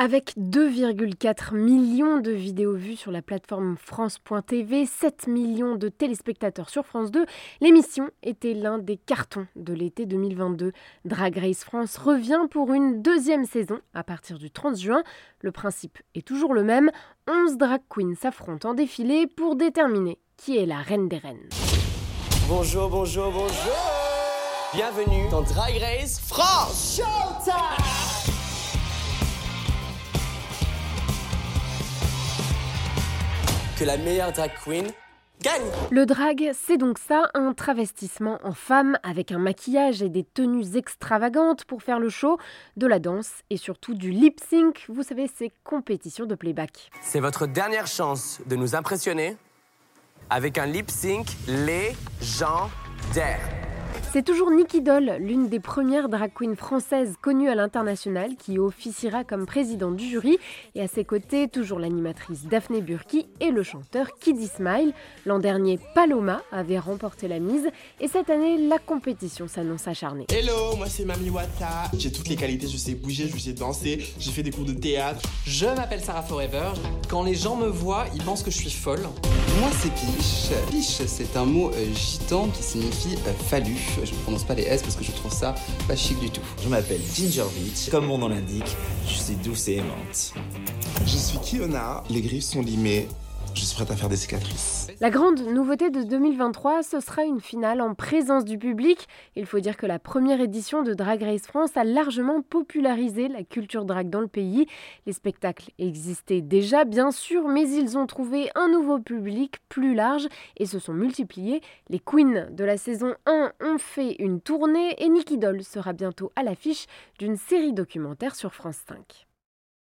Avec 2,4 millions de vidéos vues sur la plateforme France.tv, 7 millions de téléspectateurs sur France 2, l'émission était l'un des cartons de l'été 2022. Drag Race France revient pour une deuxième saison à partir du 30 juin. Le principe est toujours le même, 11 drag queens s'affrontent en défilé pour déterminer qui est la reine des reines. Bonjour, bonjour, bonjour Bienvenue dans Drag Race France Showtime que la meilleure drag queen gagne. Le drag, c'est donc ça, un travestissement en femme avec un maquillage et des tenues extravagantes pour faire le show, de la danse et surtout du lip sync, vous savez, ces compétitions de playback. C'est votre dernière chance de nous impressionner avec un lip sync légendaire. C'est toujours Nikki Doll, l'une des premières drag queens françaises connues à l'international, qui officiera comme présidente du jury. Et à ses côtés, toujours l'animatrice Daphné Burki et le chanteur Kiddy Smile. L'an dernier, Paloma avait remporté la mise. Et cette année, la compétition s'annonce acharnée. Hello, moi c'est Mami Wata. J'ai toutes les qualités, je sais bouger, je sais danser, j'ai fait des cours de théâtre. Je m'appelle Sarah Forever. Quand les gens me voient, ils pensent que je suis folle. Moi c'est Piche. Piche, c'est un mot euh, gitan qui signifie euh, fallu je ne prononce pas les S parce que je trouve ça pas chic du tout. Je m'appelle Ginger Beach. Comme mon nom l'indique, je suis douce et aimante. Je suis Kiona. Les griffes sont limées. Je suis prête à faire des cicatrices. La grande nouveauté de 2023, ce sera une finale en présence du public. Il faut dire que la première édition de Drag Race France a largement popularisé la culture drag dans le pays. Les spectacles existaient déjà, bien sûr, mais ils ont trouvé un nouveau public plus large et se sont multipliés. Les queens de la saison 1 ont fait une tournée et Nicky Doll sera bientôt à l'affiche d'une série documentaire sur France 5.